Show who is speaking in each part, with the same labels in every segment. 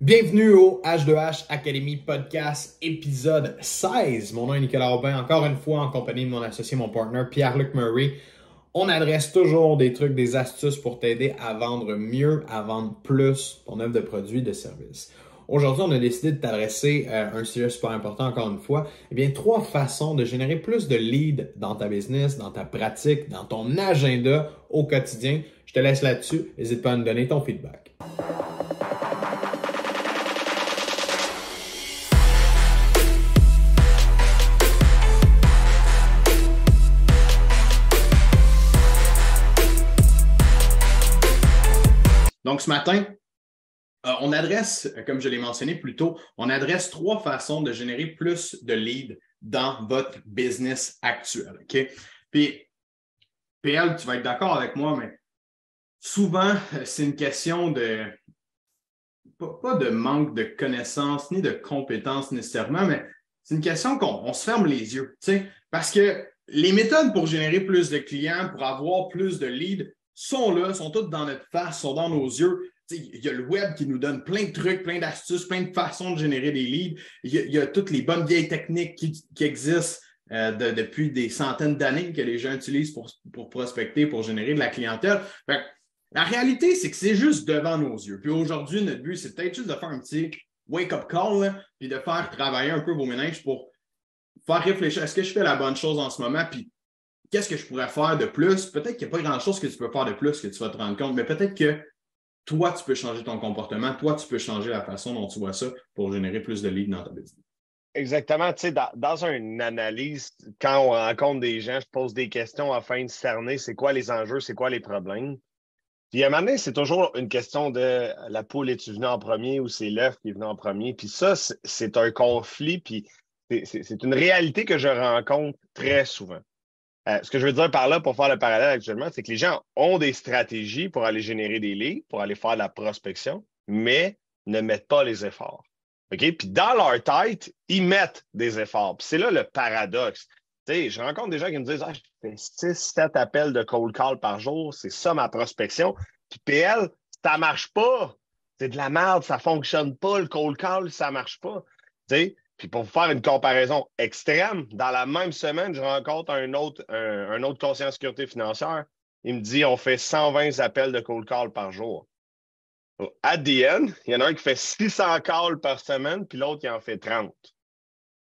Speaker 1: Bienvenue au H2H Academy Podcast épisode 16. Mon nom est Nicolas Aubin, encore une fois en compagnie de mon associé, mon partner Pierre-Luc Murray. On adresse toujours des trucs, des astuces pour t'aider à vendre mieux, à vendre plus ton offre de produits, de services. Aujourd'hui, on a décidé de t'adresser euh, un sujet super important encore une fois. Eh bien, trois façons de générer plus de leads dans ta business, dans ta pratique, dans ton agenda au quotidien. Je te laisse là-dessus. N'hésite pas à me donner ton feedback. Donc, ce matin, euh, on adresse, comme je l'ai mentionné plus tôt, on adresse trois façons de générer plus de leads dans votre business actuel. OK? Puis, PL, tu vas être d'accord avec moi, mais souvent, c'est une question de, pas, de manque de connaissances ni de compétences nécessairement, mais c'est une question qu'on se ferme les yeux. Parce que les méthodes pour générer plus de clients, pour avoir plus de leads, sont là, sont toutes dans notre face, sont dans nos yeux. Il y a le web qui nous donne plein de trucs, plein d'astuces, plein de façons de générer des leads. Il y a, toutes les bonnes vieilles techniques qui, existent euh, depuis des centaines d'années que les gens utilisent pour, prospecter, pour générer de la clientèle. la réalité, c'est que c'est juste devant nos yeux. Puis aujourd'hui, notre but, c'est peut-être juste de faire un petit wake-up call, puis de faire travailler un peu vos ménages pour faire réfléchir. Est-ce que je fais la bonne chose en ce moment? Puis qu'est-ce que je pourrais faire de plus? Peut-être qu'il n'y a pas grand-chose que tu peux faire de plus que tu vas te rendre compte, mais peut-être que toi, tu peux changer ton comportement, toi, tu peux changer la façon dont tu vois ça pour générer plus de leads dans ta business.
Speaker 2: Exactement. Tu sais, dans, une analyse, quand on rencontre des gens, je pose des questions afin de cerner c'est quoi les enjeux, c'est quoi les problèmes. Puis à un moment donné, c'est toujours une question de la poule est-tu venue en premier ou c'est l'œuf qui est venu en premier? Puis ça, c'est un conflit, puis c'est une réalité que je rencontre très souvent. Euh, ce que je veux dire par là, pour faire le parallèle actuellement, c'est que les gens ont des stratégies pour aller générer des leads, pour aller faire de la prospection, mais ne mettent pas les efforts. OK? Puis dans leur tête, ils mettent des efforts. C'est là le paradoxe. Tu sais, je rencontre des gens qui me disent Ah, je fais 6, 7 appels de cold call par jour, c'est ça ma prospection. Puis PL, ça marche pas. C'est de la merde, ça fonctionne pas. Le cold call, ça marche pas. Tu sais, puis pour vous faire une comparaison extrême, dans la même semaine, je rencontre un autre, un, autre conseiller en sécurité financière. Il me dit on fait 120 appels de cold call par jour. À DN, il y en a un qui fait 600 calls par semaine, puis l'autre, qui en fait 30.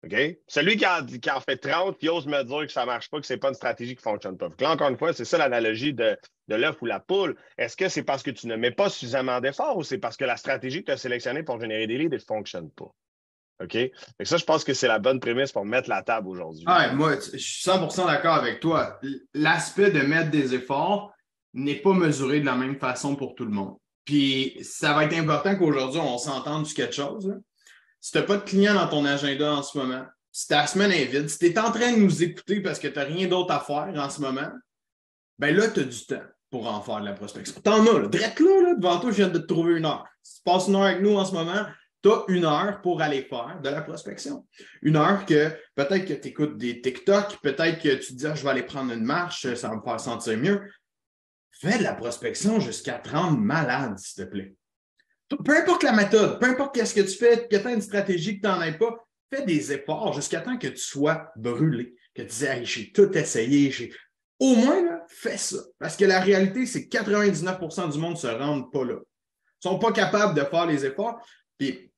Speaker 2: OK? Celui qui en, fait 30, qui ose me dire que ça ne marche pas, que ce n'est pas une stratégie qui ne fonctionne pas. là, encore une fois, c'est ça l'analogie de, de l'œuf ou la poule. Est-ce que c'est parce que tu ne mets pas suffisamment d'efforts ou c'est parce que la stratégie que tu as sélectionnée pour générer des leads ne fonctionne pas? OK? Ça, je pense que c'est la bonne prémisse pour mettre la table aujourd'hui.
Speaker 1: Ouais, moi, je suis 100% d'accord avec toi. L'aspect de mettre des efforts n'est pas mesuré de la même façon pour tout le monde. Puis, ça va être important qu'aujourd'hui, on s'entende sur quelque chose. Si tu n'as pas de clients dans ton agenda en ce moment, si ta semaine est vide, si tu es en train de nous écouter parce que tu n'as rien d'autre à faire en ce moment, ben là, tu as du temps pour en faire de la prospection. T'en as, là. Drette là, là, devant toi, je viens de te trouver une heure. Si tu passes une heure avec nous en ce moment, tu as une heure pour aller faire de la prospection. Une heure que peut-être que tu écoutes des TikTok, peut-être que tu te dis ah, je vais aller prendre une marche, ça va me faire sentir mieux. Fais de la prospection jusqu'à te rendre malade, s'il te plaît. Peu importe la méthode, peu importe qu'est-ce que tu fais, que tu as une stratégie que tu n'en aies pas, fais des efforts jusqu'à temps que tu sois brûlé, que tu dises j'ai tout essayé, j'ai. Au moins, fais ça. Parce que la réalité, c'est que 99% du monde ne se rendent pas là. Ils ne sont pas capables de faire les efforts. Puis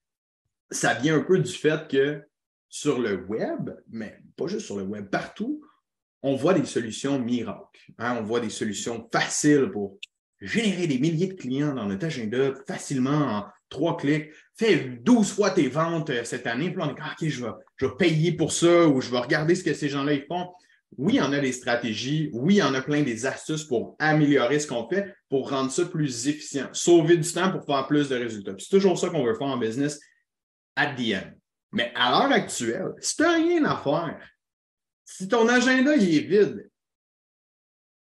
Speaker 1: ça vient un peu du fait que sur le web, mais pas juste sur le web, partout, on voit des solutions miracles. Hein. On voit des solutions faciles pour générer des milliers de clients dans notre agenda facilement en trois clics. Fais 12 fois tes ventes euh, cette année. Puis on est ah, OK, je vais, je vais payer pour ça ou je vais regarder ce que ces gens-là font. Oui, il y en a des stratégies. Oui, il y en a plein des astuces pour améliorer ce qu'on fait, pour rendre ça plus efficient, sauver du temps pour faire plus de résultats. C'est toujours ça qu'on veut faire en business at the end. Mais à l'heure actuelle, si tu n'as rien à faire, si ton agenda il est vide,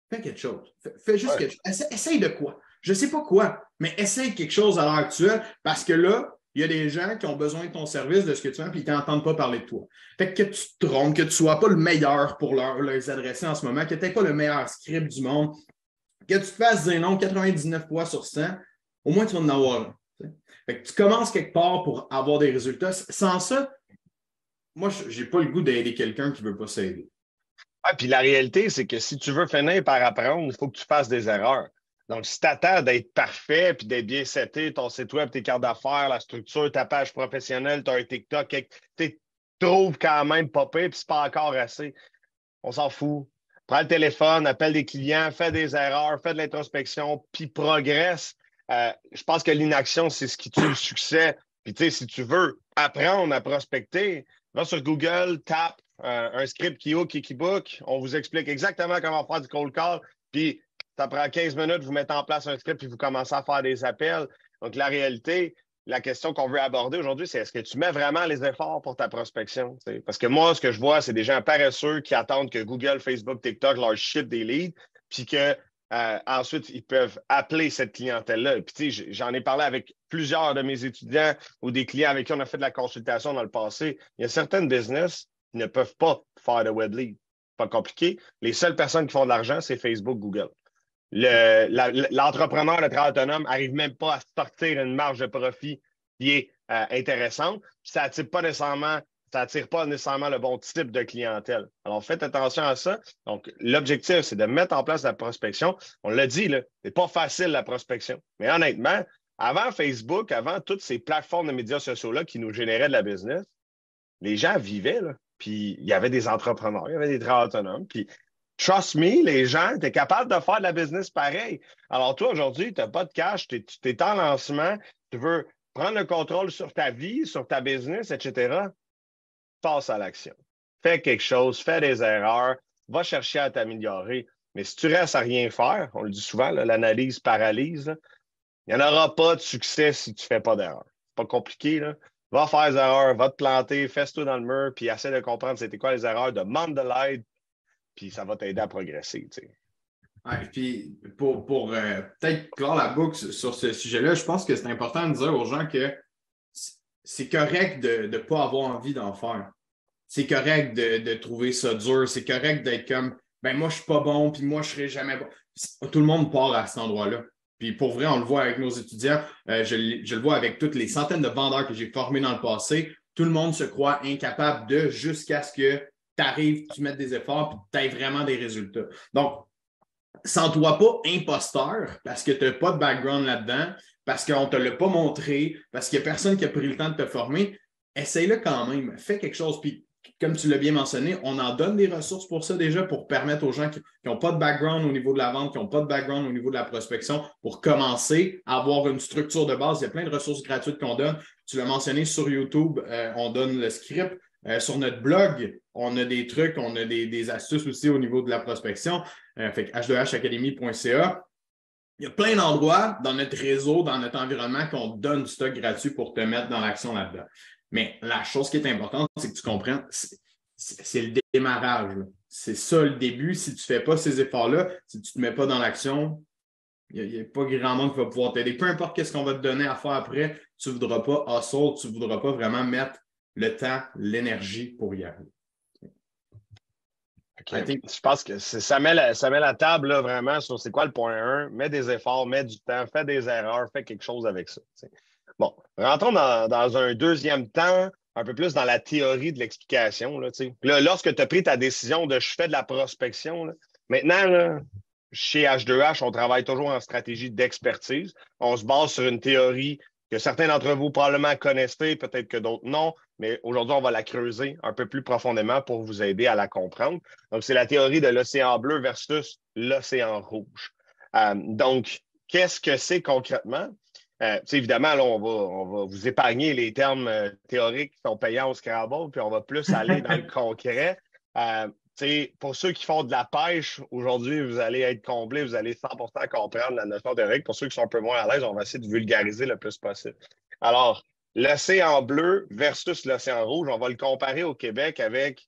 Speaker 1: fais quelque chose. Fais, juste quelque chose. Essaye, de quoi? Je ne sais pas quoi, mais essaye quelque chose à l'heure actuelle parce que là, il y a des gens qui ont besoin de ton service, de ce que tu fais, puis ils n'entendent pas parler de toi. Fait que, tu te trompes, que tu ne sois pas le meilleur pour leur, les adresser en ce moment, que tu n'aies pas le meilleur script du monde, que tu te fasses dire non 99 fois sur 100, au moins tu vas en avoir tu commences quelque part pour avoir des résultats. Sans ça, moi, je n'ai pas le goût d'aider quelqu'un qui ne veut pas s'aider.
Speaker 2: Ah, puis la réalité, c'est que si tu veux finir par apprendre, il faut que tu fasses des erreurs. Donc, si tu attends d'être parfait puis d'être bien seté, ton site web, tes cartes d'affaires, la structure, ta page professionnelle, tu as un TikTok, tu trouves quand même pas pire, puis c'est pas encore assez. On s'en fout. Prends le téléphone, appelle des clients, fais des erreurs, fais de l'introspection, puis progresse. Euh, je pense que l'inaction, c'est ce qui tue le succès. Puis, tu sais, si tu veux apprendre à prospecter, va sur Google, tape euh, un script qui Kikibook. On vous explique exactement comment faire du cold call. Puis, ça prend 15 minutes, vous mettez en place un script, puis vous commencez à faire des appels. Donc, la réalité, la question qu'on veut aborder aujourd'hui, c'est est-ce que tu mets vraiment les efforts pour ta prospection? Parce que moi, ce que je vois, c'est des gens paresseux qui attendent que Google, Facebook, TikTok leur ship des leads, puis que euh, ensuite, ils peuvent appeler cette clientèle-là. Puis, j'en ai parlé avec plusieurs de mes étudiants ou des clients avec qui on a fait de la consultation dans le passé. Il y a certaines business qui ne peuvent pas faire de web lead. Pas compliqué. Les seules personnes qui font de l'argent, c'est Facebook, Google l'entrepreneur, le, travail autonome, n'arrive même pas à sortir une marge de profit qui est euh, intéressante. ça n'attire pas nécessairement, ça attire pas nécessairement le bon type de clientèle. Alors, faites attention à ça. Donc, l'objectif, c'est de mettre en place la prospection. On l'a dit, ce n'est pas facile la prospection. Mais honnêtement, avant Facebook, avant toutes ces plateformes de médias sociaux-là qui nous généraient de la business, les gens vivaient, puis il y avait des entrepreneurs, il y avait des travailleurs autonomes, puis Trust me, les gens, tu es capable de faire de la business pareil. Alors, toi, aujourd'hui, tu n'as pas de cash, tu es, en lancement, tu veux prendre le contrôle sur ta vie, sur ta business, etc. Passe à l'action. Fais quelque chose, fais des erreurs, va chercher à t'améliorer. Mais si tu restes à rien faire, on le dit souvent, l'analyse paralyse, il n'y en aura pas de succès si tu ne fais pas d'erreur. Pas compliqué, là. Va faire des erreurs, va te planter, fais-toi dans le mur, puis essaie de comprendre c'était quoi les erreurs, demande de l'aide, puis ça va t'aider à progresser. Tu
Speaker 1: puis pour, pour euh, peut-être clore la boucle sur ce sujet-là, je pense que c'est important de dire aux gens que c'est correct de ne pas avoir envie d'en faire. C'est correct de, trouver ça dur. C'est correct d'être comme ben moi, je suis pas bon, puis moi, je serai jamais bon. Tout le monde part à cet endroit-là. Puis pour vrai, on le voit avec nos étudiants, euh, je, je, le vois avec toutes les centaines de vendeurs que j'ai formés dans le passé. Tout le monde se croit incapable de jusqu'à ce que tu arrives, tu mets des efforts, puis tu as vraiment des résultats. Donc, sens-toi pas imposteur parce que tu n'as pas de background là-dedans, parce qu'on ne te l'a pas montré, parce qu'il n'y a personne qui a pris le temps de te former. Essaye-le quand même. Fais quelque chose. Puis, comme tu l'as bien mentionné, on en donne des ressources pour ça déjà, pour permettre aux gens qui n'ont pas de background au niveau de la vente, qui n'ont pas de background au niveau de la prospection, pour commencer à avoir une structure de base. Il y a plein de ressources gratuites qu'on donne. Tu l'as mentionné sur YouTube, euh, on donne le script. Euh, sur notre blog, on a des trucs, on a des, astuces aussi au niveau de la prospection. Euh, fait h2hacademy.ca. Il y a plein d'endroits dans notre réseau, dans notre environnement qu'on donne du stock gratuit pour te mettre dans l'action là-dedans. Mais la chose qui est importante, c'est que tu comprennes, c'est le démarrage. C'est ça le début. Si tu ne fais pas ces efforts-là, si tu ne te mets pas dans l'action, il n'y a, pas grand monde qui va pouvoir t'aider. Peu importe ce qu'on va te donner à faire après, tu ne voudras pas hustle, tu ne voudras pas vraiment mettre le temps, l'énergie pour y arriver.
Speaker 2: Je pense que ça met, la, ça met la table vraiment sur c'est quoi le point 1. Mets des efforts, mets du temps, fais des erreurs, fais quelque chose avec ça. Bon, rentrons dans, un deuxième temps, un peu plus dans la théorie de l'explication. Là, lorsque tu as pris ta décision de je fais de la prospection, maintenant, chez H2H, on travaille toujours en stratégie d'expertise. On se base sur une théorie que certains d'entre vous probablement connaissez, peut-être que d'autres non, mais aujourd'hui, on va la creuser un peu plus profondément pour vous aider à la comprendre. Donc, c'est la théorie de l'océan bleu versus l'océan rouge. Euh, donc, qu'est-ce que c'est concrètement? Euh, évidemment, là, on va, on va vous épargner les termes euh, théoriques qui sont payants au Scrabble, puis on va plus aller dans le concret. pour ceux qui font de la pêche, aujourd'hui, vous allez être comblés, vous allez 100% comprendre la notion théorique. Pour ceux qui sont un peu moins à l'aise, on va essayer de vulgariser le plus possible. Alors, l'océan bleu versus l'océan rouge, on va le comparer au Québec avec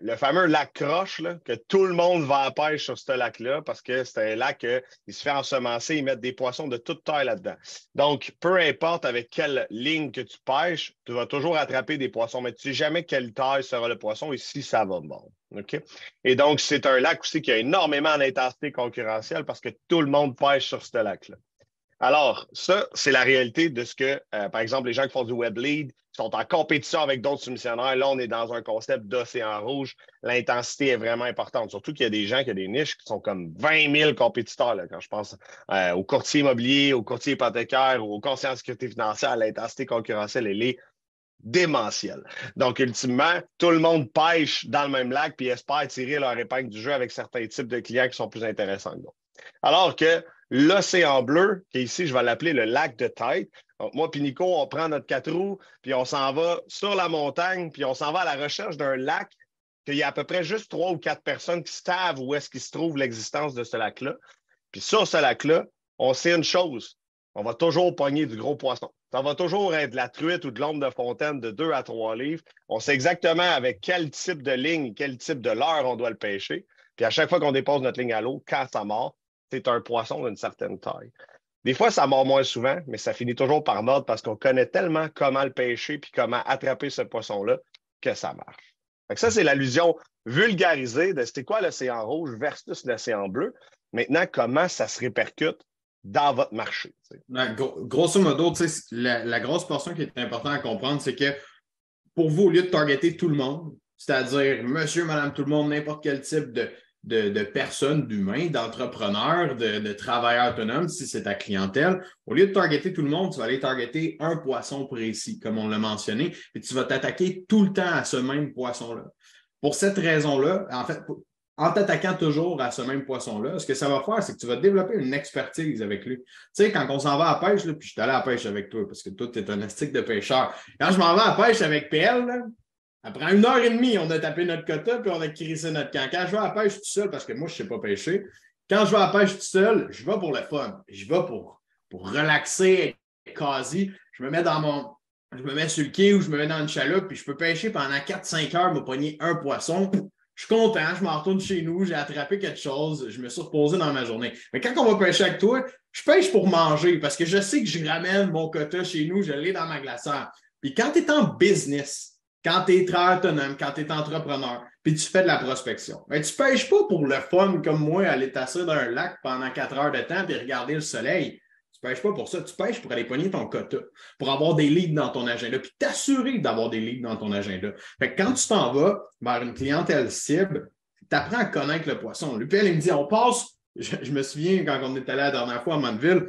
Speaker 2: le fameux lac Croche, que tout le monde va à pêche sur ce lac-là parce que c'est un lac qui se fait ensemencer, ils mettent des poissons de toute taille là-dedans. Donc, peu importe avec quelle ligne que tu pêches, tu vas toujours attraper des poissons, mais tu ne sais jamais quelle taille sera le poisson et si ça va bon. Et donc, c'est un lac aussi qui a énormément d'intensité concurrentielle parce que tout le monde pêche sur ce lac-là. Alors, ça, c'est la réalité de ce que, euh, par exemple, les gens qui font du web lead sont en compétition avec d'autres soumissionnaires. Là, on est dans un concept d'océan rouge. L'intensité est vraiment importante. Surtout qu'il y a des gens qui ont des niches qui sont comme 20 000 compétiteurs. Là, quand je pense euh, au courtier immobilier, au courtier hypothécaire ou au conseiller en sécurité financière, l'intensité concurrentielle, elle est démentielle. Donc, ultimement, tout le monde pêche dans le même lac puis espère tirer leur épingle du jeu avec certains types de clients qui sont plus intéressants Alors que l'océan bleu, qui ici, je vais l'appeler le lac de tête. moi puis Nico, on prend notre quatre roues, puis on s'en va sur la montagne, puis on s'en va à la recherche d'un lac qu'il y a à peu près juste trois ou quatre personnes qui savent où est-ce qu'il se trouve l'existence de ce lac-là. Puis sur ce lac-là, on sait une chose, on va toujours pogner du gros poisson. Ça va toujours être de la truite ou de l'ombre de fontaine de deux à trois livres. On sait exactement avec quel type de ligne, quel type de leurre on doit le pêcher. Puis à chaque fois qu'on dépose notre ligne à l'eau, quand ça mord, c'est un poisson d'une certaine taille. Des fois, ça mord moins souvent, mais ça finit toujours par mordre parce qu'on connaît tellement comment le pêcher puis comment attraper ce poisson-là que ça marche. ça, c'est l'allusion vulgarisée de c'était quoi l'océan rouge versus l'océan bleu. Maintenant, comment ça se répercute dans votre marché.
Speaker 1: grosso modo, la, la, grosse portion qui est importante à comprendre, c'est que pour vous, au lieu de targeter tout le monde, c'est-à-dire monsieur, madame, tout le monde, n'importe quel type de, de, personnes, d'humains, d'entrepreneurs, de, travailleurs autonomes, si c'est ta clientèle. Au lieu de targeter tout le monde, tu vas aller targeter un poisson précis, comme on l'a mentionné, et tu vas t'attaquer tout le temps à ce même poisson-là. Pour cette raison-là, en fait, en t'attaquant toujours à ce même poisson-là, ce que ça va faire, c'est que tu vas développer une expertise avec lui. Tu sais, quand on s'en va à pêche, puis je suis allé à la pêche avec toi, parce que toi, tu es un astique de pêcheur. Quand je m'en vais à pêche avec PL, après une heure et demie, on a tapé notre quota puis on a crissé notre camp. Quand je vais à la pêche tout seul, parce que moi, je ne sais pas pêcher, quand je vais à la pêche tout seul, je vais pour le fun. Je vais pour, pour relaxer, quasi. Je me mets dans mon. Je me mets sur le quai ou je me mets dans une chaloupe, puis je peux pêcher pendant 4-5 heures, me pogner un poisson. Je suis content, je m'en retourne chez nous, j'ai attrapé quelque chose, je me suis reposé dans ma journée. Mais quand on va pêcher avec toi, je pêche pour manger parce que je sais que je ramène mon quota chez nous, je l'ai dans ma glacière. Puis quand tu es en business, quand tu es très autonome, quand tu es entrepreneur, puis tu fais de la prospection. Mais tu ne pêches pas pour le fun comme moi, aller t'asseoir dans un lac pendant quatre heures de temps et regarder le soleil. Tu ne pêches pas pour ça. Tu pêches pour aller pogner ton quota, pour avoir des leads dans ton agenda, puis t'assurer d'avoir des leads dans ton agenda. Fait que quand tu t'en vas vers une clientèle cible, tu apprends à connaître le poisson. Lui, il me dit, on passe, je, me souviens quand on est allé la dernière fois à Manville,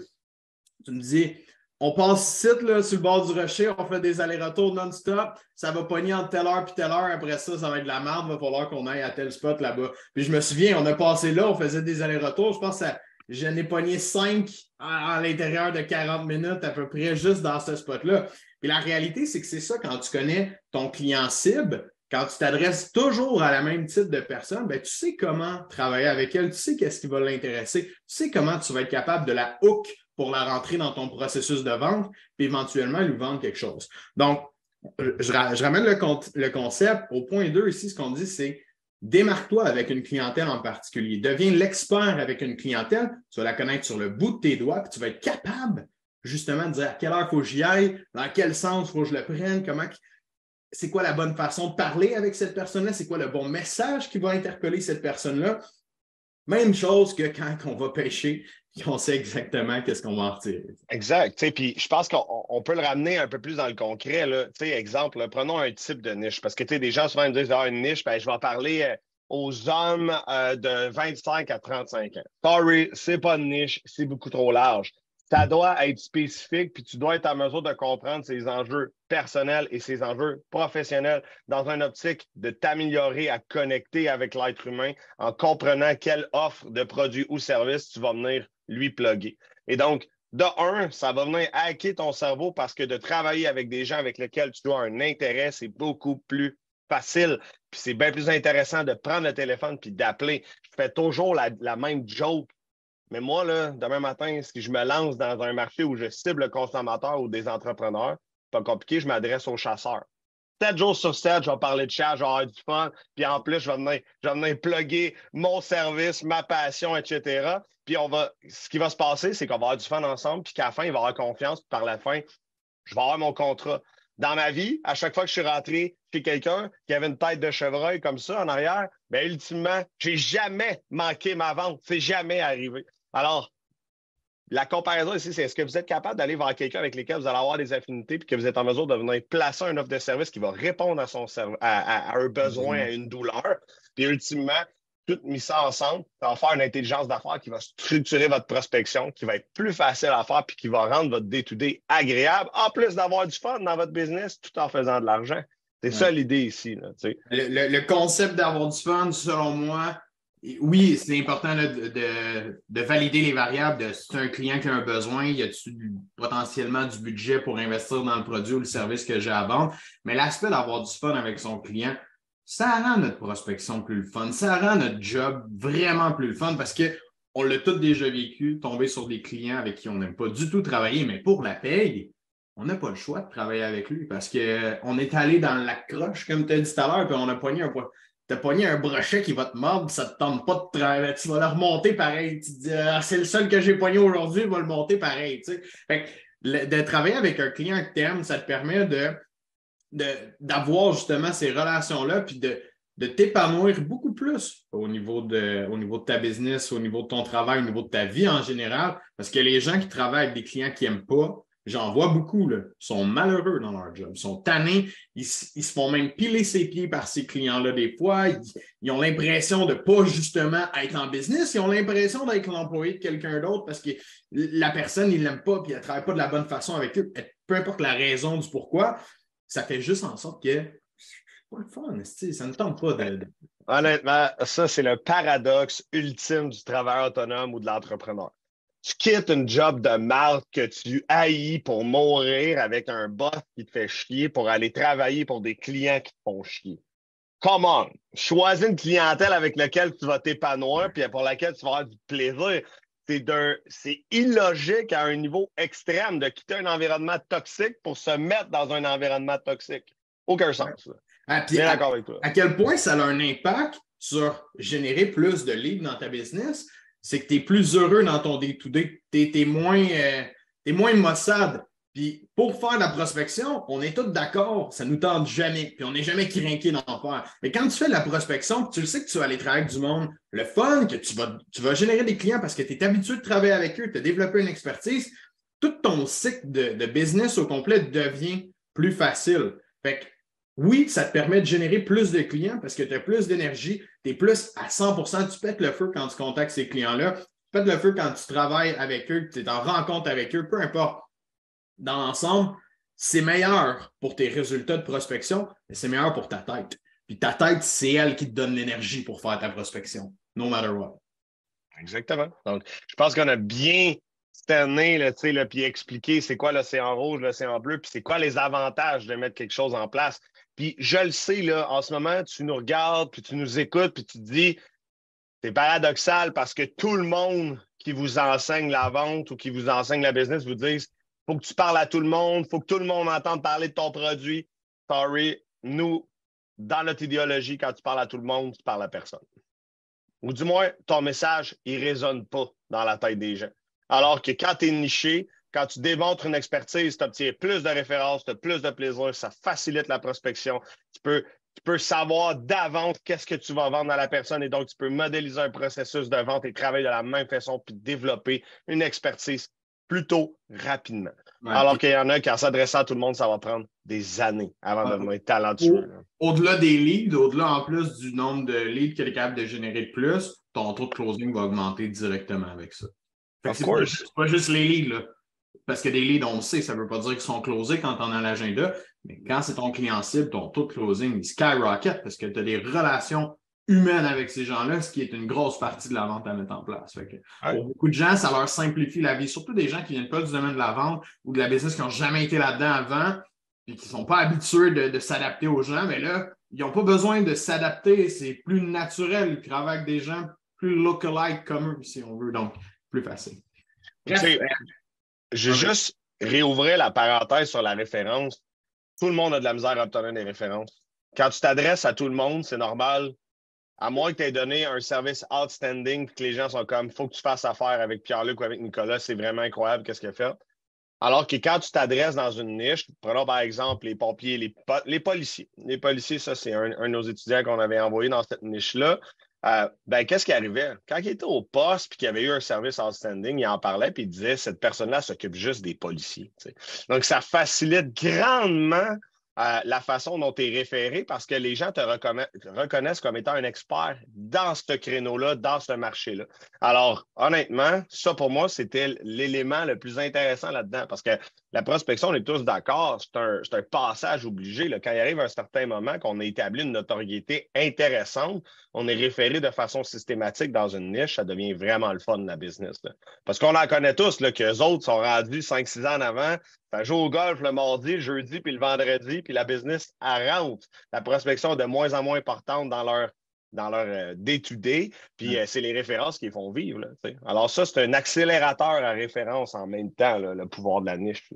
Speaker 1: tu me dis, on passe site là, sur le bord du rocher, on fait des allers-retours non-stop, ça va pogner entre telle heure puis telle heure, après ça, ça va être de la merde, il va falloir qu'on aille à tel spot là-bas. Puis je me souviens, on a passé là, on faisait des allers-retours, je pense que j'en ai pogné cinq à, l'intérieur de 40 minutes à peu près juste dans ce spot-là. Puis la réalité, c'est que c'est ça, quand tu connais ton client cible, quand tu t'adresses toujours à la même type de personne, ben, tu sais comment travailler avec elle, tu sais qu'est-ce qui va l'intéresser, tu sais comment tu vas être capable de la hook pour la rentrer dans ton processus de vente, puis éventuellement lui vendre quelque chose. Donc, je, ramène le, concept. Au point 2 ici, ce qu'on dit, c'est démarque-toi avec une clientèle en particulier. Deviens l'expert avec une clientèle. Tu vas la connaître sur le bout de tes doigts, puis tu vas être capable justement de dire à quelle heure faut que j'y aille, dans quel sens faut que je le prenne, comment c'est quoi la bonne façon de parler avec cette personne-là, c'est quoi le bon message qui va interpeller cette personne-là. Même chose que quand on va pêcher, on sait exactement qu'est-ce qu'on va en retirer.
Speaker 2: Exact. Puis je pense qu'on peut le ramener un peu plus dans le concret. Là. Exemple, prenons un type de niche. Parce que des gens souvent me disent ah, une niche, ben, je vais parler euh, aux hommes euh, de 25 à 35 ans. Sorry, c'est pas une niche, c'est beaucoup trop large. Ça doit être spécifique, puis tu dois être en mesure de comprendre ses enjeux personnels et ses enjeux professionnels dans une optique de t'améliorer à connecter avec l'être humain en comprenant quelle offre de produits ou services tu vas venir lui plugger. Et donc, de un, ça va venir hacker ton cerveau parce que de travailler avec des gens avec lesquels tu dois un intérêt, c'est beaucoup plus facile. Puis c'est bien plus intéressant de prendre le téléphone puis d'appeler. Je fais toujours la, même joke. Mais moi, là, demain matin, si je me lance dans un marché où je cible le consommateur ou des entrepreneurs, pas compliqué, je m'adresse aux chasseurs. 7 jours sur 7, je vais parler de chat, je vais avoir du fun. Puis en plus, je vais venir, je vais venir plugger mon service, ma passion, etc. Puis on va, ce qui va se passer, c'est qu'on va avoir du fun ensemble, puis qu'à la fin, il va avoir confiance. Puis par la fin, je vais avoir mon contrat. Dans ma vie, à chaque fois que je suis rentré chez quelqu'un qui avait une tête de chevreuil comme ça en arrière, bien, ultimement, j'ai jamais manqué ma vente. C'est jamais arrivé. Alors, la comparaison ici, c'est est-ce que vous êtes capable d'aller voir quelqu'un avec lequel vous allez avoir des affinités puis que vous êtes en mesure de venir placer un offre de service qui va répondre à, son à, un besoin, à une douleur. Puis ultimement, tout mis ça ensemble, ça va faire une intelligence d'affaires qui va structurer votre prospection, qui va être plus facile à faire puis qui va rendre votre day-to-day agréable, en plus d'avoir du fun dans votre business tout en faisant de l'argent. C'est ça l'idée ici.
Speaker 1: le, concept d'avoir du fun, selon moi, oui, c'est important de, valider les variables de si un client qui a un besoin, y a-t-il potentiellement du budget pour investir dans le produit ou le service que j'ai à vendre? Mais l'aspect d'avoir du fun avec son client, ça rend notre prospection plus le fun. Ça rend notre job vraiment plus le fun parce qu'on l'a tous déjà vécu, tomber sur des clients avec qui on n'aime pas du tout travailler, mais pour la paye, on n'a pas le choix de travailler avec lui parce qu'on est allé dans la croche, comme tu as dit tout à l'heure, puis on a poigné un T'as pogné un brochet qui va te mordre, ça te tente pas de travailler. Tu vas le remonter pareil. Tu te dis, ah, c'est le seul que j'ai pogné aujourd'hui, il va le monter pareil. de travailler avec un client que tu ça te permet de, d'avoir justement ces relations-là, puis de, de t'épanouir beaucoup plus au niveau, de, au niveau de ta business, au niveau de ton travail, au niveau de ta vie en général. Parce que les gens qui travaillent avec des clients qui n'aiment pas, J'en vois beaucoup, là, sont malheureux dans leur job, sont tannés, ils, se font même piler ses pieds par ces clients-là des fois. Ils, ont l'impression de ne pas justement être en business, ils ont l'impression d'être l'employé de quelqu'un d'autre parce que la personne, il ne l'aime pas puis elle ne travaille pas de la bonne façon avec eux. Peu importe la raison du pourquoi, ça fait juste en sorte que pas le fun, ça ne tente pas de...
Speaker 2: Honnêtement, ça, c'est le paradoxe ultime du travailleur autonome ou de l'entrepreneur tu quittes une job de marque que tu haïs pour mourir avec un boss qui te fait chier pour aller travailler pour des clients qui te font chier. Come on! Choisis une clientèle avec laquelle tu vas t'épanouir puis pour laquelle tu vas avoir du plaisir. C'est illogique à un niveau extrême de quitter un environnement toxique pour se mettre dans un environnement toxique. Aucun sens.
Speaker 1: Ah, d'accord avec toi. À quel point ça a un impact sur générer plus de leads dans ta business? C'est que tu es plus heureux dans ton day-to-day. Tu es, moins, euh, moins maussade. Puis pour faire la prospection, on est tous d'accord, ça nous tente jamais. Puis on n'est jamais craqué d'en faire. Mais quand tu fais de la prospection, tu le sais que tu vas aller travailler avec du monde, le fun, que tu vas, tu générer des clients parce que tu es habitué de travailler avec eux, tu as développé une expertise, tout ton cycle de, de business au complet devient plus facile. Fait que oui, ça te permet de générer plus de clients parce que tu as plus d'énergie, tu es plus à 100% tu pètes le feu quand tu contactes ces clients-là, tu pètes le feu quand tu travailles avec eux, tu es en rencontre avec eux, peu importe. Dans l'ensemble, c'est meilleur pour tes résultats de prospection, mais c'est meilleur pour ta tête. Puis ta tête, c'est elle qui te donne l'énergie pour faire ta prospection, no matter what.
Speaker 2: Exactement. Donc, je pense qu'on a bien cerné, là, puis expliqué c'est quoi l'océan rouge, l'océan bleu, puis c'est quoi les avantages de mettre quelque chose en place. Puis je le sais, là, en ce moment, tu nous regardes, puis tu nous écoutes, puis tu te dis, c'est paradoxal parce que tout le monde qui vous enseigne la vente ou qui vous enseigne la business vous disent, faut que tu parles à tout le monde, faut que tout le monde entende parler de ton produit. Sorry, nous, dans notre idéologie, quand tu parles à tout le monde, tu parles à personne. Ou du moins, ton message, il ne résonne pas dans la tête des gens. Alors que quand tu es niché, quand tu démontres une expertise, tu obtiens plus de références, tu as plus de plaisir, ça facilite la prospection. Tu peux, tu peux savoir d'avance qu'est-ce que tu vas vendre à la personne et donc tu peux modéliser un processus de vente et travailler de la même façon puis développer une expertise plutôt rapidement. Alors qu'il y en a qui, en s'adressant à tout le monde, ça va prendre des années avant de devenir talentueux.
Speaker 1: Au-delà des leads, au-delà en plus du nombre de leads que tu es capable de générer de plus, ton taux de closing va augmenter directement avec ça. C'est pas, pas, juste les leads. Là. Parce que des leads, on le sait, ça ne veut pas dire qu'ils sont closés quand on a l'agenda, mais quand c'est ton client cible, ton taux de closing, il skyrocket parce que tu as des relations humaines avec ces gens-là, ce qui est une grosse partie de la vente à mettre en place. Pour beaucoup de gens, ça leur simplifie la vie, surtout des gens qui ne viennent pas du domaine de la vente ou de la business qui n'ont jamais été là-dedans avant et qui ne sont pas habitués de, s'adapter aux gens. Mais là, ils n'ont pas besoin de s'adapter, c'est plus naturel. Ils travaillent avec des gens plus lookalike comme eux, si on veut, donc plus facile.
Speaker 2: Je vais juste réouvrir la parenthèse sur la référence. Tout le monde a de la misère à obtenir des références. Quand tu t'adresses à tout le monde, c'est normal. À moins que tu aies donné un service outstanding que les gens sont comme faut que tu fasses affaire avec Pierre-Luc ou avec Nicolas, c'est vraiment incroyable qu'est-ce qu'il a fait. Alors que quand tu t'adresses dans une niche, prenons par exemple les pompiers, les, les policiers. Les policiers, ça, c'est un, un, de nos étudiants qu'on avait envoyé dans cette niche-là. Euh, ben, qu'est-ce qui arrivait? Quand il était au poste puis qu'il avait eu un service outstanding, il en parlait puis il disait cette personne-là s'occupe juste des policiers. Donc, ça facilite grandement la façon dont tu es référé parce que les gens te reconnaissent comme étant un expert dans ce créneau-là, dans ce marché-là. Alors, honnêtement, ça pour moi, c'était l'élément le plus intéressant là-dedans parce que la prospection, on est tous d'accord, c'est un, passage obligé. Quand il arrive un certain moment qu'on a établi une notoriété intéressante, on est référé de façon systématique dans une niche, ça devient vraiment le fun de la business. Parce qu'on en connaît tous, qu'eux autres sont rendus 5-6 ans avant, ça joue au golf le mardi, le jeudi, puis le vendredi, puis la business, elle rentre. La prospection est de moins en moins importante dans leur dans leur day-to-day, puis mm. euh, c'est les références qui font vivre. Alors ça, c'est un accélérateur à référence en même temps, le pouvoir de la niche.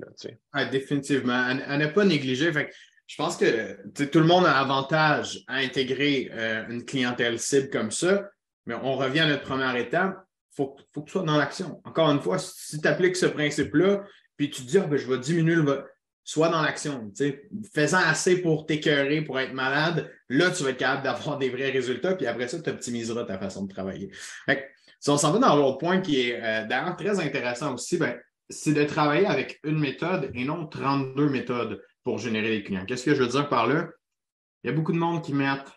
Speaker 1: définitivement. À, ne pas négliger. je pense que tout le monde a avantage à intégrer euh, une clientèle cible comme ça, mais on revient à notre première étape. Il faut, faut, que tu sois dans l'action. Encore une fois, si tu appliques ce principe-là, puis tu te dis, ah, ben, je vais diminuer le. Soit dans l'action. Faisant assez pour t'écœurer, pour être malade, là, tu vas être capable d'avoir des vrais résultats, puis après ça, tu optimiseras ta façon de travailler. si on s'en va dans l'autre point qui est euh, d'ailleurs très intéressant aussi, ben, c'est de travailler avec une méthode et non 32 méthodes pour générer des clients. Qu'est-ce que je veux dire par là? Il y a beaucoup de monde qui mettent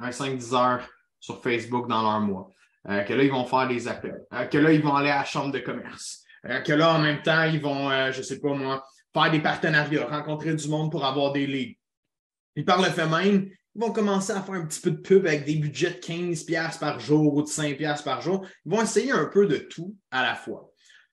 Speaker 1: un 5-10 heures sur Facebook dans leur mois, euh, que là, ils vont faire des appels, euh, que là, ils vont aller à la chambre de commerce, euh, que là, en même temps, ils vont, euh, je ne sais pas moi, faire des partenariats, rencontrer du monde pour avoir des leads. Puis par le fait même, ils vont commencer à faire un petit peu de pub avec des budgets de 15$ par jour ou de 5$ par jour. Ils vont essayer un peu de tout à la fois.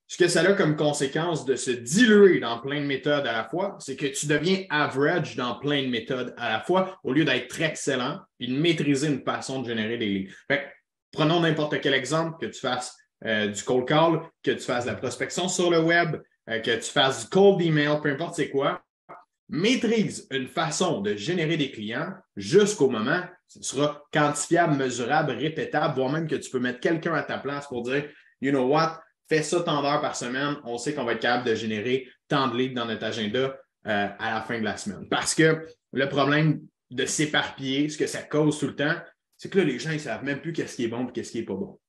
Speaker 1: Ce que ça a comme conséquence de se diluer dans plein de méthodes à la fois, c'est que tu deviens average dans plein de méthodes à la fois au lieu d'être très excellent et de maîtriser une façon de générer des leads. prenons n'importe quel exemple que tu fasses euh, du cold call, que tu fasses de la prospection sur le web, euh, que tu fasses du cold email, peu importe c'est quoi, maîtrise une façon de générer des clients jusqu'au moment, ce sera quantifiable, mesurable, répétable, voire même que tu peux mettre quelqu'un à ta place pour dire, you know what, fais ça tant d'heures par semaine, on sait qu'on va être capable de générer tant de leads dans notre agenda euh, à la fin de la semaine. Parce que le problème de s'éparpiller, ce que ça cause tout le temps, c'est que là, les gens, ils ne savent même plus qu'est-ce qui est bon et qu'est-ce qui n'est pas bon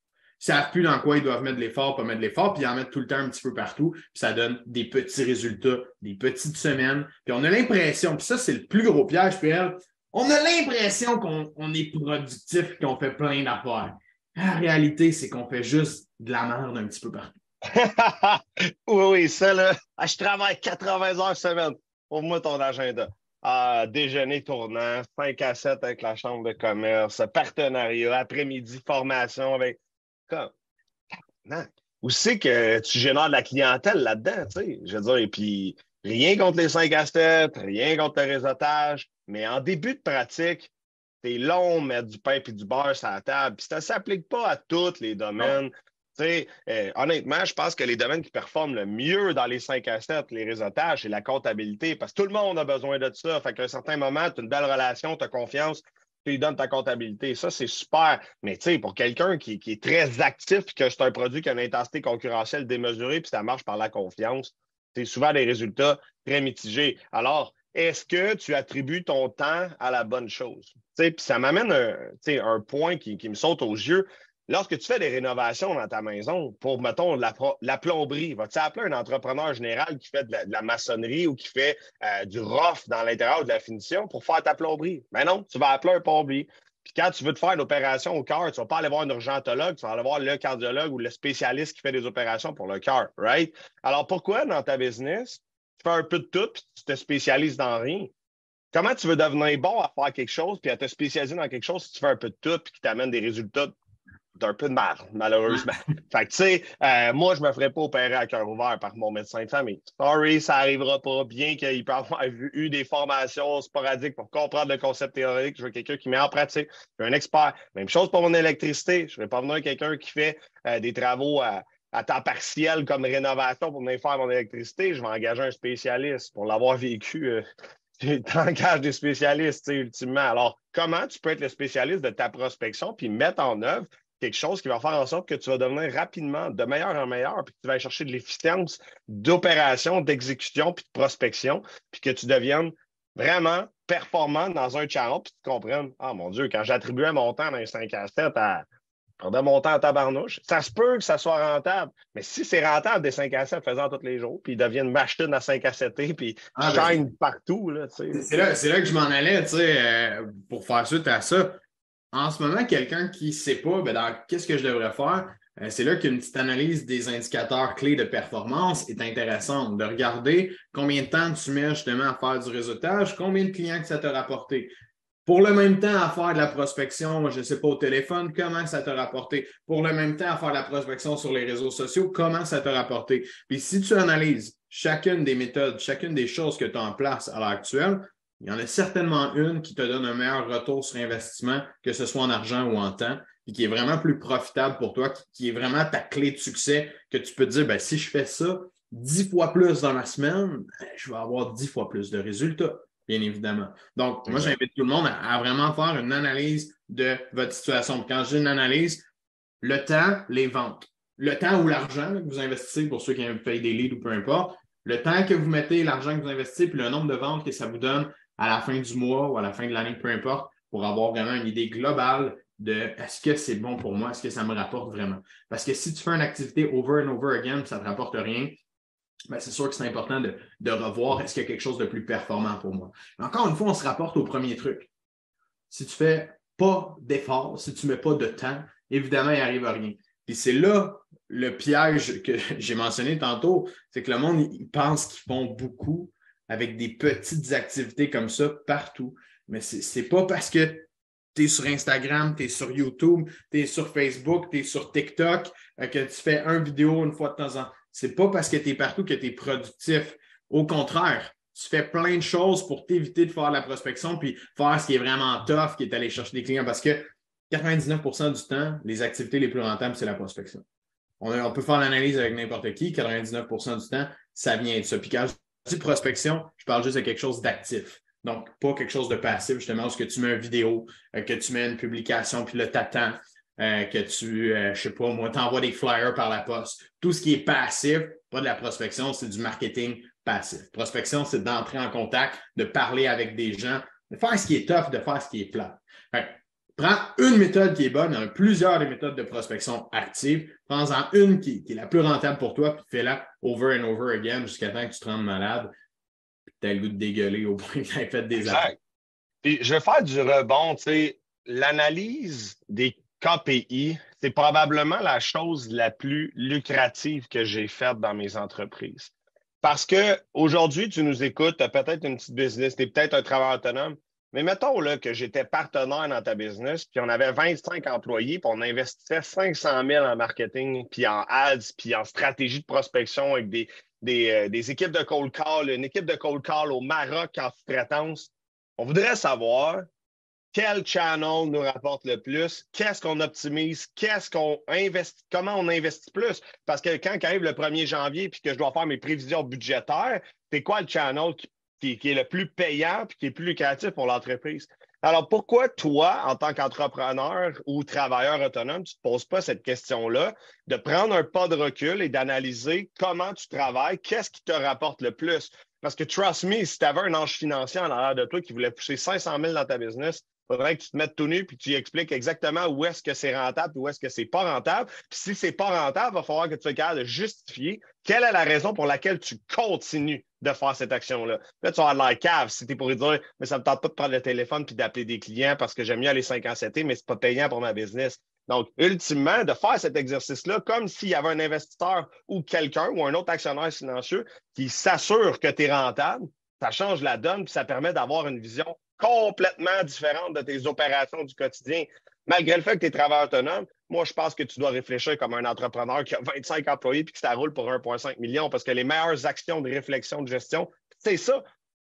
Speaker 1: savent plus dans quoi ils doivent mettre de l'effort, pas mettre de l'effort, puis ils en mettent tout le temps un petit peu partout, puis ça donne des petits résultats, des petites semaines. Puis on a l'impression, puis ça, c'est le plus gros piège, elle, on a l'impression qu'on est productif qu'on fait plein d'affaires. La réalité, c'est qu'on fait juste de la merde un petit peu partout.
Speaker 2: oui, oui, ça, là. Ah, je travaille 80 heures semaine. Pour moi, ton agenda. Ah, déjeuner tournant, 5 à 7 avec la chambre de commerce, partenariat, après-midi, formation avec non. Où c'est que tu génères de la clientèle là-dedans, tu sais? Je veux dire, et puis rien contre les 5 à 7, rien contre le réseautage, mais en début de pratique, c'est long de mettre du pain et du beurre sur la table. Puis ça ne s'applique pas à tous les domaines. Euh, honnêtement, je pense que les domaines qui performent le mieux dans les 5 à 7, les réseautages, c'est la comptabilité, parce que tout le monde a besoin de ça. Fait qu'à un certain moment, tu as une belle relation, tu as confiance, tu lui donnes ta comptabilité. Ça, c'est super. Mais tu sais, pour quelqu'un qui, est très actif, que c'est un produit qui a une intensité concurrentielle démesurée, puis ça marche par la confiance, c'est souvent des résultats très mitigés. Alors, est-ce que tu attribues ton temps à la bonne chose? Puis ça m'amène un, un point qui, qui, me saute aux yeux. Lorsque tu fais des rénovations dans ta maison pour, mettons, la, plomberie, vas-tu appeler un entrepreneur général qui fait de la, maçonnerie ou qui fait euh, du rough dans l'intérieur de la finition pour faire ta plomberie? Mais non, tu vas appeler un plombier. Puis quand tu veux te faire une opération au cœur, tu ne vas pas aller voir un urgentologue, tu vas aller voir le cardiologue ou le spécialiste qui fait des opérations pour le cœur, right? Alors pourquoi dans ta business, tu fais un peu de tout puis tu te spécialises dans rien? Comment tu veux devenir bon à faire quelque chose puis à te spécialiser dans quelque chose si tu fais un peu de tout puis qui t'amène des résultats un peu de mal, malheureusement. fait que, tu sais, euh, moi, je me ferais pas opérer à cœur ouvert par mon médecin de famille. Sorry, ça arrivera pas, bien qu'il peut avoir eu des formations sporadiques pour comprendre le concept théorique. Je veux quelqu'un qui met en pratique. Je veux un expert. Même chose pour mon électricité. Je ne vais pas venir quelqu'un qui fait euh, des travaux à, temps partiel comme rénovation pour venir faire mon électricité. Je vais engager un spécialiste pour l'avoir vécu. Euh, tu engages des spécialistes, ultimement. Alors, comment tu peux être le spécialiste de ta prospection puis mettre en œuvre quelque chose qui va faire en sorte que tu vas devenir rapidement de meilleur en meilleur, puis que tu vas aller chercher de l'efficience d'opération, d'exécution, puis de prospection, puis que tu deviennes vraiment performant dans un channel, puis tu comprennes, ah mon Dieu, quand j'attribuais mon temps dans les 5 à 7 à prendre mon temps en tabarnouche, ça se peut que ça soit rentable. Mais si c'est rentable des 5 à 7 faisant tous les jours, puis ils deviennent machines à 5 à 7 puis ah, ben, partout. Là,
Speaker 1: c'est, là, c'est là que je m'en allais, tu sais, euh, pour faire suite à ça. En ce moment, quelqu'un qui ne sait pas, ben, qu'est-ce que je devrais faire, euh, c'est là qu'une petite analyse des indicateurs clés de performance est intéressante, de regarder combien de temps tu mets justement à faire du réseautage, combien de clients que ça t'a rapporté. Pour le même temps à faire de la prospection, je ne sais pas, au téléphone, comment ça t'a rapporté? Pour le même temps à faire de la prospection sur les réseaux sociaux, comment ça t'a rapporté? Puis si tu analyses chacune des méthodes, chacune des choses que tu as en place à l'heure actuelle, il y en a certainement une qui te donne un meilleur retour sur investissement, que ce soit en argent ou en temps et qui est vraiment plus profitable pour toi, qui, est vraiment ta clé de succès, que tu peux te dire, ben, si je fais ça dix fois plus dans la semaine, ben, je vais avoir dix fois plus de résultats, bien évidemment. Donc, moi, j'invite tout le monde à, vraiment faire une analyse de votre situation. Quand j'ai une analyse, le temps, les ventes. Le temps ou l'argent que vous investissez, pour ceux qui payé des leads ou peu importe, le temps que vous mettez, l'argent que vous investissez, puis le nombre de ventes que ça vous donne à la fin du mois ou à la fin de l'année, peu importe, pour avoir vraiment une idée globale de est-ce que c'est bon pour moi, est-ce que ça me rapporte vraiment. Parce que si tu fais une activité over and over again, ça ne te rapporte rien, ben c'est sûr que c'est important de, revoir est-ce qu'il y a quelque chose de plus performant pour moi. encore une fois, on se rapporte au premier truc. Si tu ne fais pas d'effort, si tu ne mets pas de temps, évidemment, il n'arrive à rien. Et c'est là le piège que j'ai mentionné tantôt, c'est que le monde il pense qu'ils font beaucoup avec des petites activités comme ça partout. Mais ce n'est pas parce que tu es sur Instagram, tu es sur YouTube, tu es sur Facebook, tu es sur TikTok, euh, que tu fais une vidéo une fois de temps en temps. C'est pas parce que tu es partout que tu es productif. Au contraire, tu fais plein de choses pour t'éviter de faire la prospection puis faire ce qui est vraiment tough, qui est aller chercher des clients parce que 99% du temps, les activités les plus rentables, c'est la prospection. On, peut faire l'analyse avec n'importe qui, 99% du temps, ça vient de ça. Prospection, je parle juste de quelque chose d'actif. Donc, pas quelque chose de passif, justement, où que tu mets une vidéo, euh, que tu mets une publication, puis là, tu attends euh, que tu, euh, je sais pas, moi, t'envoies des flyers par la poste. Tout ce qui est passif, pas de la prospection, c'est du marketing passif. Prospection, c'est d'entrer en contact, de parler avec des gens, de faire ce qui est tough, de faire ce qui est plat. Prends une méthode qui est bonne, il y a plusieurs des méthodes de prospection actives. Prends-en une qui, qui, est la plus rentable pour toi, puis fais-la over and over again jusqu'à temps que tu te rendes malade tu as le goût de dégueuler au point que tu fait des
Speaker 2: exact. je vais faire du rebond. L'analyse des KPI, c'est probablement la chose la plus lucrative que j'ai faite dans mes entreprises. Parce qu'aujourd'hui, tu nous écoutes, tu as peut-être une petite business, tu es peut-être un travailleur autonome, mais mettons là, que j'étais partenaire dans ta business, puis on avait 25 employés, puis on investissait 500 000 en marketing, puis en ads, puis en stratégie de prospection avec des, euh, des, équipes de cold call, une équipe de cold call au Maroc en sous-traitance. On voudrait savoir quel channel nous rapporte le plus, qu'est-ce qu'on optimise, qu'est-ce qu'on investit, comment on investit plus. Parce que quand arrive le 1er janvier puis que je dois faire mes prévisions budgétaires, c'est quoi le channel qui, qui, est le plus payant et qui est plus lucratif pour l'entreprise? Alors, pourquoi toi, en tant qu'entrepreneur ou travailleur autonome, tu ne te poses pas cette question-là, de prendre un pas de recul et d'analyser comment tu travailles, qu'est-ce qui te rapporte le plus? Parce que, trust me, si tu avais un ange financier en arrière de toi qui voulait pousser 500 000 dans ta business, faudrait que tu te mettes tout nu puis tu expliques exactement où est-ce que c'est rentable et où est-ce que c'est pas rentable. Puis si c'est pas rentable, il va falloir que tu sois capable de justifier quelle est la raison pour laquelle tu continues de faire cette action-là. Là, tu vas avoir l'air cave si tu pour dire, mais ça ne me tente pas de prendre le téléphone puis d'appeler des clients parce que j'aime mieux aller 5 ans 7 mais c'est pas payant pour ma business. Donc, ultimement, de faire cet exercice-là comme s'il y avait un investisseur ou quelqu'un ou un autre actionnaire financier qui s'assure que tu es rentable, ça change la donne puis ça permet d'avoir une vision complètement différente de tes opérations du quotidien. Malgré le fait que tu es travailleur autonome, moi, je pense que tu dois réfléchir comme un entrepreneur qui a 25 employés et que ça roule pour 1,5 million parce que les meilleures actions de réflexion de gestion, c'est ça.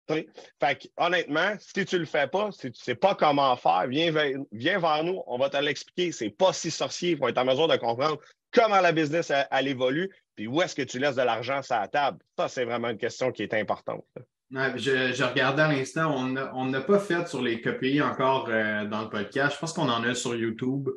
Speaker 2: Fait que, honnêtement, si tu ne le fais pas, si tu ne sais pas comment faire, viens, vers nous, on va te l'expliquer. C'est pas si sorcier, il faut être en mesure de comprendre comment la business évolue, puis où est-ce que tu laisses de l'argent sur la table. Ça, c'est vraiment une question qui est importante.
Speaker 1: Je, regardais à l'instant, on n'a pas fait sur les KPI encore euh, dans le podcast. Je pense qu'on en a sur YouTube.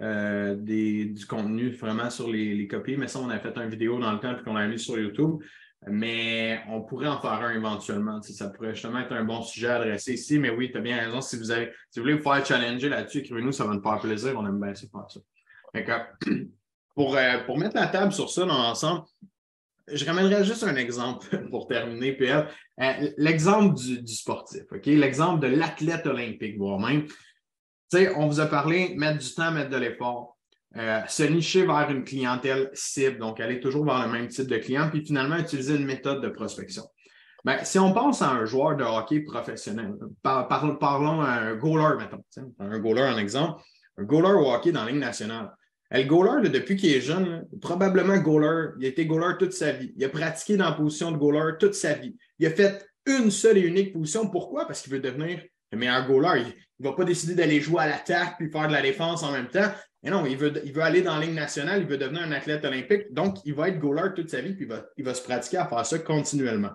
Speaker 1: Euh, du contenu vraiment sur les, copies, mais ça, on a fait une vidéo dans le temps et qu'on a mis sur YouTube. mais on pourrait en faire un éventuellement. Ça pourrait justement être un bon sujet à adresser ici. Mais oui, tu as bien raison. Si vous, avez, si vous voulez vous faire challenger là-dessus, écrivez-nous, ça va nous faire plaisir. On aime bien ça faire ça. euh, pour mettre la table sur ça dans l'ensemble, je ramènerai juste un exemple pour terminer, PL. Euh, l'exemple du, du, sportif, OK? L'exemple de l'athlète olympique, voire même. Tu sais, on vous a parlé, mettre du temps, mettre de l'effort. Euh, se nicher vers une clientèle cible, donc aller toujours vers le même type de client, puis finalement utiliser une méthode de prospection. Ben, si on pense à un joueur de hockey professionnel, parlons à un goaler, mettons, un goaler en exemple, un goaler au hockey dans la Ligue nationale. Le goaler, depuis qu'il est jeune, probablement goaler, il a été goaler toute sa vie. Il a pratiqué dans la position de goaler toute sa vie. Il a fait une seule et unique position. Pourquoi? Parce qu'il veut devenir le meilleur goaler. Il ne va pas décider d'aller jouer à l'attaque puis faire de la défense en même temps. Mais non, il veut, aller dans la ligne nationale, il veut devenir un athlète olympique. Donc, il va être goaler toute sa vie puis il va, il va se pratiquer à faire ça continuellement.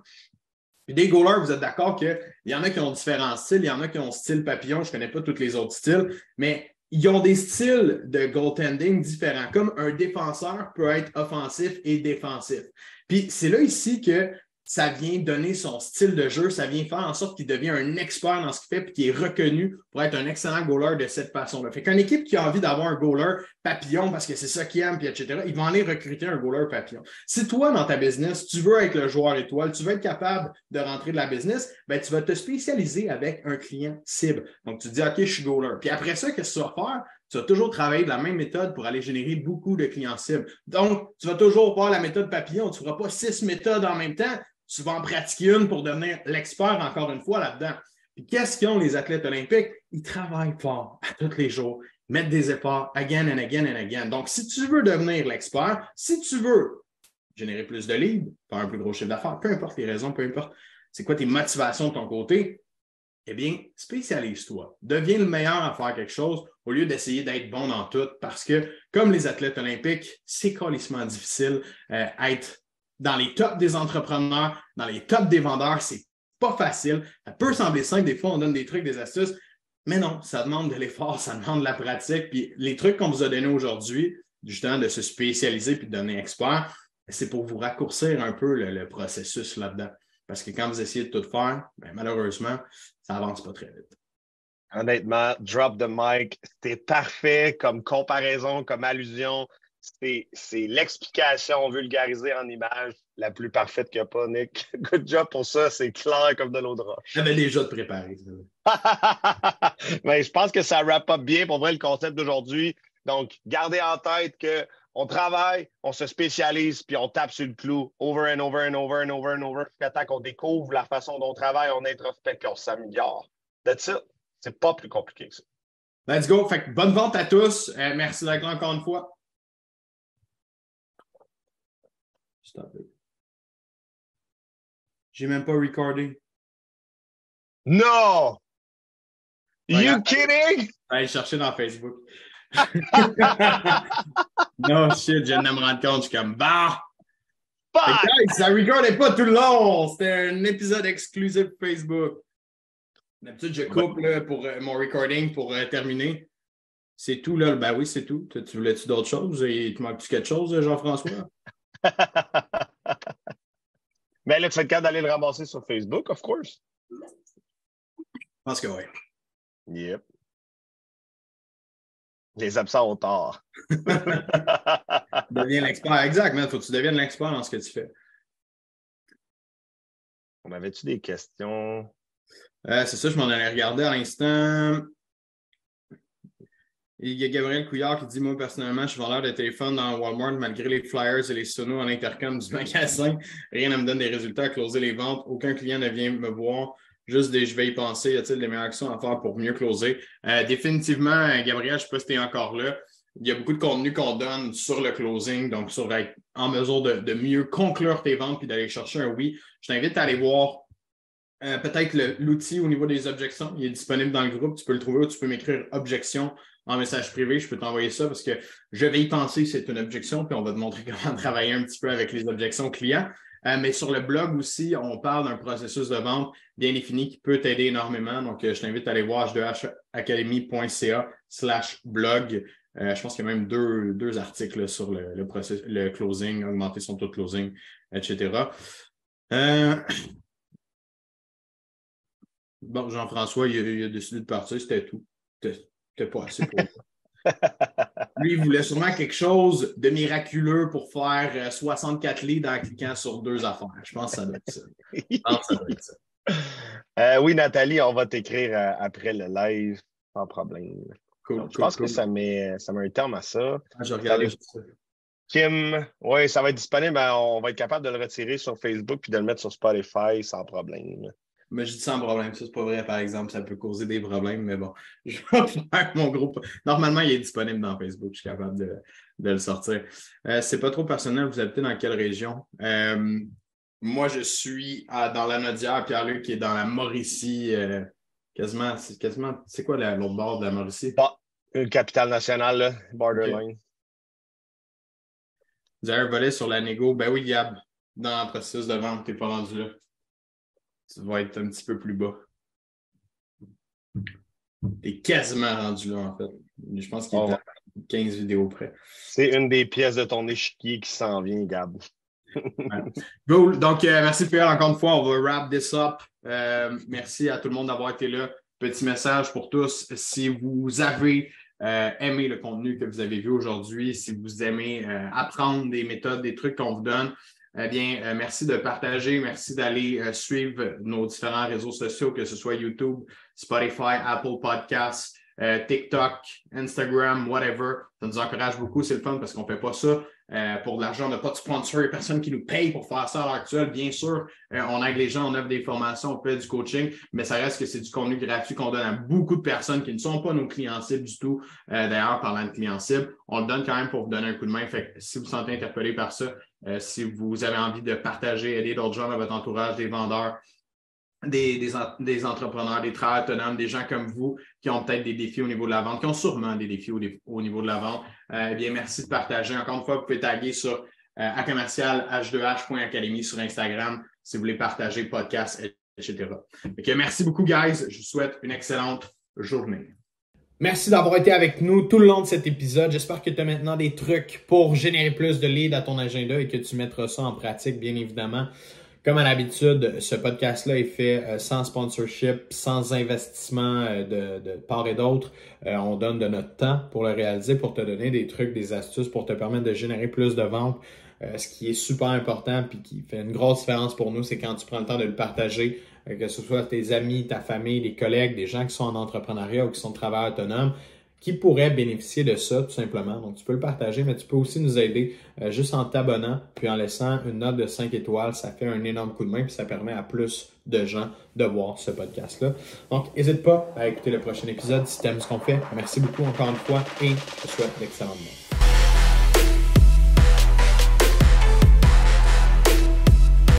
Speaker 1: Puis des goalers, vous êtes d'accord qu'il y en a qui ont différents styles, il y en a qui ont style papillon, je ne connais pas tous les autres styles, mais ils ont des styles de goaltending différents, comme un défenseur peut être offensif et défensif. Puis c'est là ici que ça vient donner son style de jeu, ça vient faire en sorte qu'il devient un expert dans ce qu'il fait et qu'il est reconnu pour être un excellent goaler de cette façon-là. Fait qu'une équipe qui a envie d'avoir un goaler papillon parce que c'est ça qu'il aime, puis etc., ils vont aller recruter un goaler papillon. Si toi, dans ta business, tu veux être le joueur étoile, tu veux être capable de rentrer de la business, ben, tu vas te spécialiser avec un client cible. Donc, tu dis, OK, je suis goaler. Puis après ça, qu'est-ce que tu vas faire? tu vas toujours travailler de la même méthode pour aller générer beaucoup de clients cibles. Donc, tu vas toujours faire la méthode papillon. Tu ne feras pas six méthodes en même temps tu vas en pratiquer une pour devenir l'expert encore une fois là-dedans. Puis qu'est-ce qu'ils ont les athlètes olympiques? Ils travaillent fort à tous les jours, mettent des efforts again and again and again. Donc, si tu veux devenir l'expert, si tu veux générer plus de leads, faire un plus gros chiffre d'affaires, peu importe les raisons, peu importe c'est quoi tes motivations de ton côté, eh bien, spécialise-toi. Deviens le meilleur à faire quelque chose au lieu d'essayer d'être bon dans tout parce que, comme les athlètes olympiques, c'est colissement difficile euh, être dans les tops des entrepreneurs, dans les tops des vendeurs, c'est pas facile. Ça peut sembler simple, des fois, on donne des trucs, des astuces, mais non, ça demande de l'effort, ça demande de la pratique. Puis les trucs qu'on vous a donnés aujourd'hui, justement, de se spécialiser puis de donner expert, c'est pour vous raccourcir un peu le, processus là-dedans. Parce que quand vous essayez de tout faire, ben, malheureusement, ça avance pas très vite.
Speaker 2: Honnêtement, drop the mic, c'était parfait comme comparaison, comme allusion c'est l'explication vulgarisée en image la plus parfaite qu'il n'y a pas, Nick. Good job pour ça, c'est clair comme de l'eau de roche.
Speaker 1: J'avais déjà de préparer.
Speaker 2: Mais je pense que ça wrap up bien pour vrai le concept d'aujourd'hui. Donc, gardez en tête que on travaille, on se spécialise, puis on tape sur le clou over and over and over and over and over jusqu'à temps qu'on découvre la façon dont on travaille, on introspecte, on s'améliore. That's it. C'est pas plus compliqué que ça.
Speaker 1: Let's go. Fait bonne vente à tous. Euh, merci d'être là encore une fois. Stop it. J'ai même pas recordé.
Speaker 2: No! You kidding?
Speaker 1: Allez chercher dans Facebook. non, shit, je viens de me rendre compte, je suis comme bah! ça recordait pas tout le long. C'était un épisode exclusif Facebook. D'habitude, je coupe là, pour euh, mon recording pour euh, terminer. C'est tout, là. Ben oui, c'est tout. Tu voulais-tu d'autres choses? Il te manque-tu quelque chose, Jean-François?
Speaker 2: Mais là, tu fais le cas d'aller le ramasser sur Facebook, of course.
Speaker 1: Je pense que oui.
Speaker 2: Yep. Les absents ont tort.
Speaker 1: Deviens l'expert. Exact, Il faut que tu deviennes l'expert dans ce que tu fais.
Speaker 2: On avait-tu des questions?
Speaker 1: Euh, c'est ça, je m'en allais regarder à l'instant. Il y a Gabriel Couillard qui dit Moi, personnellement, je suis vendeur de téléphone dans Walmart malgré les flyers et les sonos en intercom du magasin. Rien ne me donne des résultats à closer les ventes. Aucun client ne vient me voir. Juste des je vais y penser. Y a-t-il des meilleures actions à faire pour mieux closer? Euh, définitivement, Gabriel, je ne sais pas si tu es encore là. Il y a beaucoup de contenu qu'on donne sur le closing, donc sur être en mesure de, mieux conclure tes ventes puis d'aller chercher un oui. Je t'invite à aller voir euh, peut-être l'outil au niveau des objections. Il est disponible dans le groupe. Tu peux le trouver ou tu peux m'écrire objection en message privé, je peux t'envoyer ça parce que je vais y penser, c'est une objection, puis on va te montrer comment travailler un petit peu avec les objections clients. Euh, mais sur le blog aussi, on parle d'un processus de vente bien défini qui peut t'aider énormément. Donc, euh, je t'invite à aller voir h2hacademy.ca slash blog. Je pense qu'il y a même deux, articles sur le, le, le closing, augmenter son taux de closing, etc. Euh, bon, Jean-François, il, a décidé de partir, c'était tout. C'était pas assez pour lui. il voulait sûrement quelque chose de miraculeux pour faire 64 euh, leads en cliquant sur deux affaires. Je pense que ça doit être ça. Je pense que ça doit être ça.
Speaker 2: Euh, oui, Nathalie, on va t'écrire euh, après le live, sans problème. Cool, je pense que ça met, ça met un terme à ça.
Speaker 1: Ah, je regarde.
Speaker 2: Kim, oui, ça va être disponible. On va être capable de le retirer sur Facebook puis de le mettre sur Spotify sans problème.
Speaker 1: Mais je dis sans problème. Ça, c'est pas vrai, par exemple. Ça peut causer des problèmes, mais bon, je vais faire mon groupe. Normalement, il est disponible dans Facebook. Je suis capable de, le sortir. Euh, c'est pas trop personnel. Vous habitez dans quelle région? Euh, moi, je suis dans la Nodière, Pierre-Luc, qui est dans la Mauricie. Euh, quasiment, c'est quasiment, c'est quoi l'autre bord de la Mauricie?
Speaker 2: Bah, une capitale nationale, borderline.
Speaker 1: Vous avez un volet sur la négo. Ben oui, Gab, dans le processus de vente, tu n'es pas rendu là. Tu vas être un petit peu plus bas. Tu es quasiment rendu là, en fait. Je pense qu'il est oh. à 15 vidéos près.
Speaker 2: C'est une des pièces de ton échiquier qui s'en vient, Gab.
Speaker 1: Donc, euh, merci Pierre encore une fois. On va wrap this up. Euh, merci à tout le monde d'avoir été là. Petit message pour tous. Si vous avez euh, aimé le contenu que vous avez vu aujourd'hui, si vous aimez apprendre des méthodes, des trucs qu'on vous donne, eh bien, merci de partager, merci d'aller suivre nos différents réseaux sociaux, que ce soit YouTube, Spotify, Apple Podcasts, TikTok, Instagram, whatever. Ça nous encourage beaucoup, c'est le fun parce qu'on ne fait pas ça euh, pour de l'argent. On n'a pas de sponsor, il personne qui nous paye pour faire ça à l'heure actuelle. Bien sûr, euh, on aide les gens, on offre des formations, on fait du coaching, mais ça reste que c'est du contenu gratuit qu'on donne à beaucoup de personnes qui ne sont pas nos clients cibles du tout. Euh, d'ailleurs, parlant de clients cibles, on le donne quand même pour vous donner un coup de main. Fait si vous vous sentez interpellé par ça, si vous avez envie de partager, aider d'autres gens dans votre entourage, des vendeurs, des, entrepreneurs, des travailleurs autonomes, des gens comme vous qui ont peut-être des défis au niveau de la vente, qui ont sûrement des défis au, niveau de la vente, euh, eh bien, merci de partager. Encore une fois, vous pouvez taguer sur euh, commercial h2h.academy sur Instagram si vous voulez partager podcast, etc. merci beaucoup, guys. Je vous souhaite une excellente journée. Merci d'avoir été avec nous tout le long de cet épisode. J'espère que tu as maintenant des trucs pour générer plus de leads à ton agenda et que tu mettras ça en pratique, bien évidemment. Comme à l'habitude, ce podcast-là est fait euh, sans sponsorship, sans investissement euh, de, part et d'autre. Euh, on donne de notre temps pour le réaliser, pour te donner des trucs, des astuces, pour te permettre de générer plus de ventes. ce qui est super important puis qui fait une grosse différence pour nous, c'est quand tu prends le temps de le partager, que ce soit tes amis, ta famille, des collègues, des gens qui sont en entrepreneuriat ou qui sont travailleurs autonomes qui pourrait bénéficier de ça, tout simplement. Donc, tu peux le partager, mais tu peux aussi nous aider euh, juste en t'abonnant, puis en laissant une note de 5 étoiles. Ça fait un énorme coup de main, puis ça permet à plus de gens de voir ce podcast-là. Donc, n'hésite pas à écouter le prochain épisode si tu aimes ce qu'on fait. Merci beaucoup encore une fois et je te souhaite d'excellentes